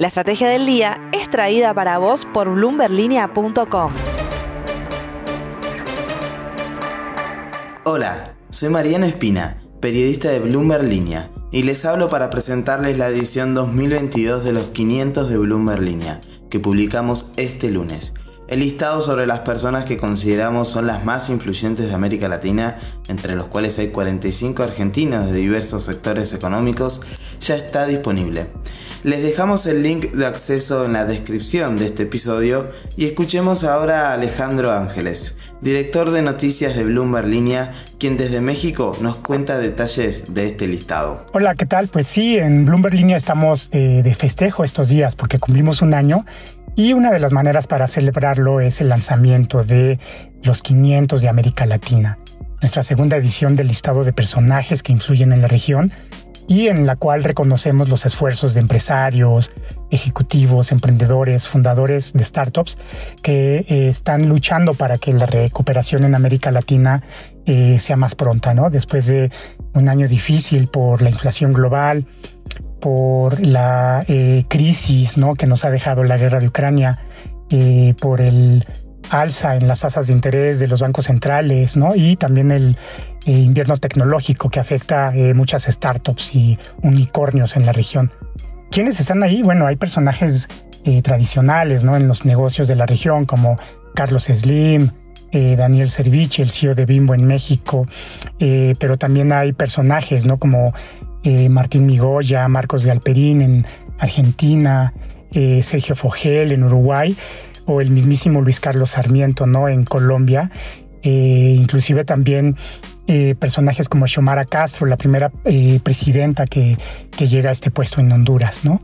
La estrategia del día es traída para vos por bloomberlinia.com. Hola, soy Mariano Espina, periodista de Bloomberg Línea, y les hablo para presentarles la edición 2022 de los 500 de Bloomberg Línea, que publicamos este lunes. El listado sobre las personas que consideramos son las más influyentes de América Latina, entre los cuales hay 45 argentinos de diversos sectores económicos, ya está disponible. Les dejamos el link de acceso en la descripción de este episodio y escuchemos ahora a Alejandro Ángeles, director de noticias de Bloomberg Línea, quien desde México nos cuenta detalles de este listado. Hola, ¿qué tal? Pues sí, en Bloomberg Línea estamos de, de festejo estos días porque cumplimos un año y una de las maneras para celebrarlo es el lanzamiento de los 500 de América Latina, nuestra segunda edición del listado de personajes que influyen en la región y en la cual reconocemos los esfuerzos de empresarios, ejecutivos, emprendedores, fundadores de startups que eh, están luchando para que la recuperación en América Latina eh, sea más pronta, ¿no? Después de un año difícil por la inflación global, por la eh, crisis ¿no? que nos ha dejado la guerra de Ucrania, por el alza en las tasas de interés de los bancos centrales ¿no? y también el eh, invierno tecnológico que afecta muchas startups y unicornios en la región. ¿Quiénes están ahí? Bueno, hay personajes tradicionales ¿no? en los negocios de la región como Carlos Slim, Daniel Servici, el CEO de Bimbo en México, pero también hay personajes ¿no? como eh, Martín Migoya, Marcos de Alperín en Argentina, eh, Sergio Fogel en Uruguay o el mismísimo Luis Carlos Sarmiento ¿no? en Colombia. Eh, inclusive también personajes como Xiomara Castro, la primera presidenta que, que, llega a este puesto en Honduras. ¿no?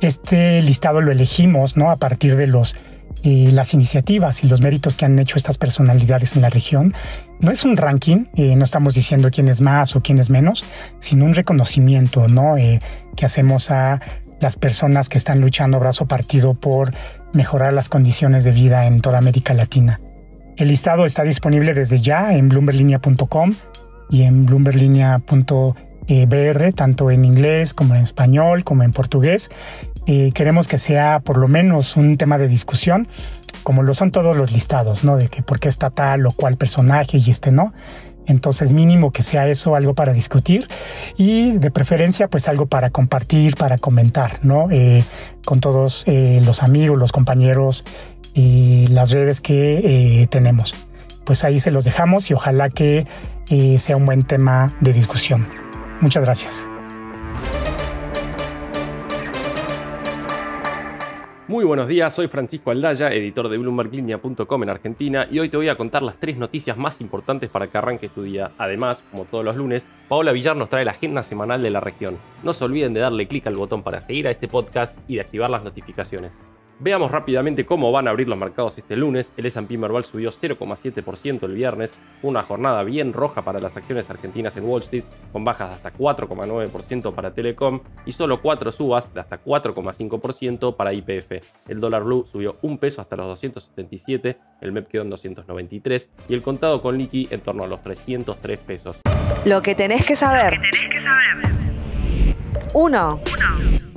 Este listado lo elegimos ¿no? a partir de los las iniciativas y los méritos que han hecho estas personalidades en la región. No es un ranking, eh, no estamos diciendo quién es más o quién es menos, sino un reconocimiento ¿no? Eh, que hacemos a las personas que están luchando brazo partido por mejorar las condiciones de vida en toda América Latina. El listado está disponible desde ya en bloomberlinia.com y en bloomberlinia.br, tanto en inglés como en español, como en portugués. Eh, queremos que sea por lo menos un tema de discusión, como lo son todos los listados, ¿no? De que por qué está tal o cual personaje y este no. Entonces mínimo que sea eso algo para discutir y de preferencia pues algo para compartir, para comentar, ¿no? Eh, con todos eh, los amigos, los compañeros y las redes que tenemos. Pues ahí se los dejamos y ojalá que sea un buen tema de discusión. Muchas gracias. Muy buenos días, soy Francisco Aldaya, editor de BloombergLinea.com en Argentina y hoy te voy a contar las tres noticias más importantes para que arranques tu día. Además, como todos los lunes, Paola Villar nos trae la agenda semanal de la región. No se olviden de darle clic al botón para seguir a este podcast y de activar las notificaciones. Veamos rápidamente cómo van a abrir los mercados este lunes. El S&P Merval subió 0,7% el viernes, una jornada bien roja para las acciones argentinas en Wall Street, con bajas de hasta 4,9% para Telecom y solo 4 subas de hasta 4,5% para IPF. El dólar blue subió un peso hasta los 277, el MEP quedó en 293 y el contado con liqui en torno a los 303 pesos. Lo que tenés que saber. 1.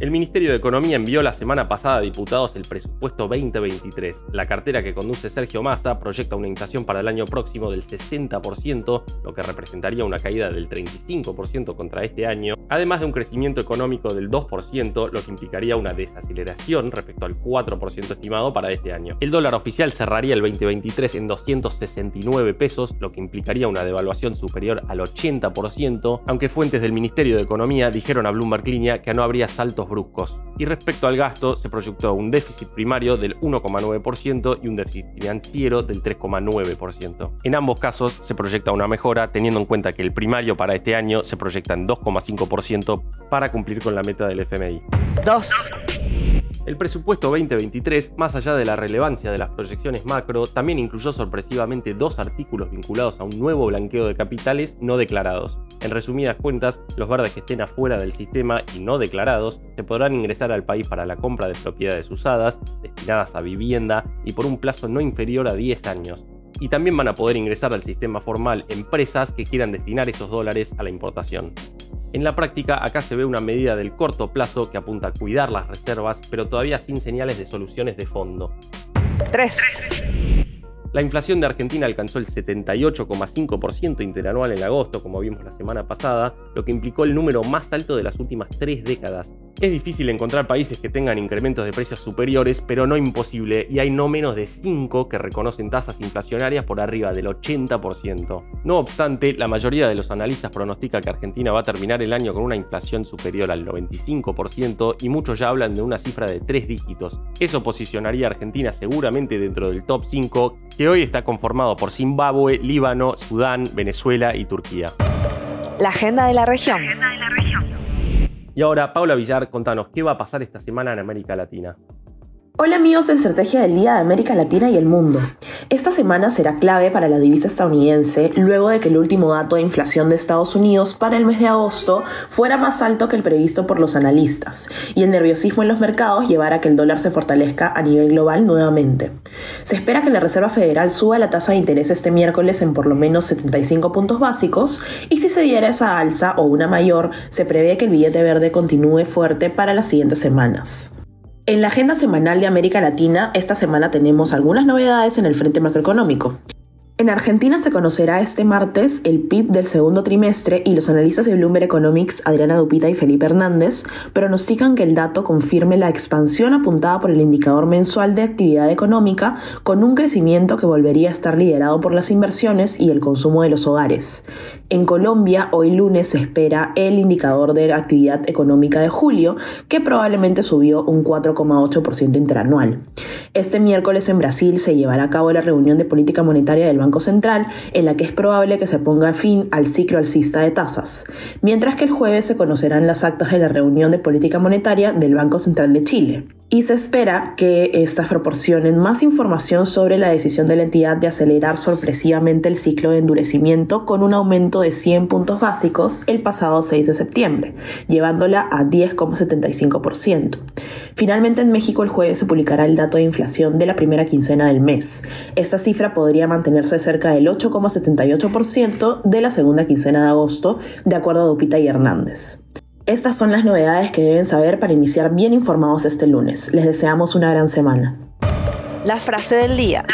El Ministerio de Economía envió la semana pasada a diputados el presupuesto 2023. La cartera que conduce Sergio Massa proyecta una inflación para el año próximo del 60%, lo que representaría una caída del 35% contra este año, además de un crecimiento económico del 2%, lo que implicaría una desaceleración respecto al 4% estimado para este año. El dólar oficial cerraría el 2023 en 269 pesos, lo que implicaría una devaluación superior al 80%, aunque fuentes del Ministerio de Economía dijeron a Bloomberg Línea que no habría saltos bruscos. Y respecto al gasto, se proyectó un déficit primario del 1,9% y un déficit financiero del 3,9%. En ambos casos se proyecta una mejora teniendo en cuenta que el primario para este año se proyecta en 2,5% para cumplir con la meta del FMI. 2. El presupuesto 2023, más allá de la relevancia de las proyecciones macro, también incluyó sorpresivamente dos artículos vinculados a un nuevo blanqueo de capitales no declarados. En resumidas cuentas, los verdes que estén afuera del sistema y no declarados se podrán ingresar al país para la compra de propiedades usadas, destinadas a vivienda y por un plazo no inferior a 10 años. Y también van a poder ingresar al sistema formal empresas que quieran destinar esos dólares a la importación. En la práctica, acá se ve una medida del corto plazo que apunta a cuidar las reservas, pero todavía sin señales de soluciones de fondo. 3. La inflación de Argentina alcanzó el 78,5% interanual en agosto, como vimos la semana pasada, lo que implicó el número más alto de las últimas tres décadas. Es difícil encontrar países que tengan incrementos de precios superiores, pero no imposible, y hay no menos de 5 que reconocen tasas inflacionarias por arriba del 80%. No obstante, la mayoría de los analistas pronostica que Argentina va a terminar el año con una inflación superior al 95% y muchos ya hablan de una cifra de 3 dígitos. Eso posicionaría a Argentina seguramente dentro del top 5, que hoy está conformado por Zimbabue, Líbano, Sudán, Venezuela y Turquía. La agenda de la región. Y ahora, Paula Villar, contanos, ¿qué va a pasar esta semana en América Latina? Hola amigos de Estrategia del Día de América Latina y el Mundo. Esta semana será clave para la divisa estadounidense luego de que el último dato de inflación de Estados Unidos para el mes de agosto fuera más alto que el previsto por los analistas y el nerviosismo en los mercados llevara a que el dólar se fortalezca a nivel global nuevamente. Se espera que la Reserva Federal suba la tasa de interés este miércoles en por lo menos 75 puntos básicos y si se diera esa alza o una mayor, se prevé que el billete verde continúe fuerte para las siguientes semanas. En la agenda semanal de América Latina, esta semana tenemos algunas novedades en el frente macroeconómico. En Argentina se conocerá este martes el PIB del segundo trimestre y los analistas de Bloomberg Economics, Adriana Dupita y Felipe Hernández, pronostican que el dato confirme la expansión apuntada por el indicador mensual de actividad económica con un crecimiento que volvería a estar liderado por las inversiones y el consumo de los hogares. En Colombia, hoy lunes se espera el indicador de actividad económica de julio, que probablemente subió un 4,8% interanual. Este miércoles en Brasil se llevará a cabo la reunión de política monetaria del Banco Central, en la que es probable que se ponga fin al ciclo alcista de tasas, mientras que el jueves se conocerán las actas de la reunión de política monetaria del Banco Central de Chile y se espera que estas proporcionen más información sobre la decisión de la entidad de acelerar sorpresivamente el ciclo de endurecimiento con un aumento de 100 puntos básicos el pasado 6 de septiembre, llevándola a 10,75%. Finalmente en México el jueves se publicará el dato de inflación de la primera quincena del mes. Esta cifra podría mantenerse cerca del 8,78% de la segunda quincena de agosto, de acuerdo a Dupita y Hernández. Estas son las novedades que deben saber para iniciar bien informados este lunes. Les deseamos una gran semana. La frase del día.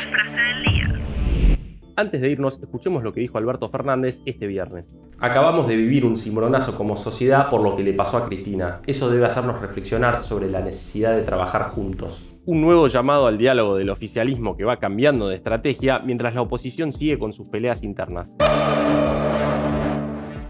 Antes de irnos, escuchemos lo que dijo Alberto Fernández este viernes. Acabamos de vivir un cimbronazo como sociedad por lo que le pasó a Cristina. Eso debe hacernos reflexionar sobre la necesidad de trabajar juntos. Un nuevo llamado al diálogo del oficialismo que va cambiando de estrategia mientras la oposición sigue con sus peleas internas.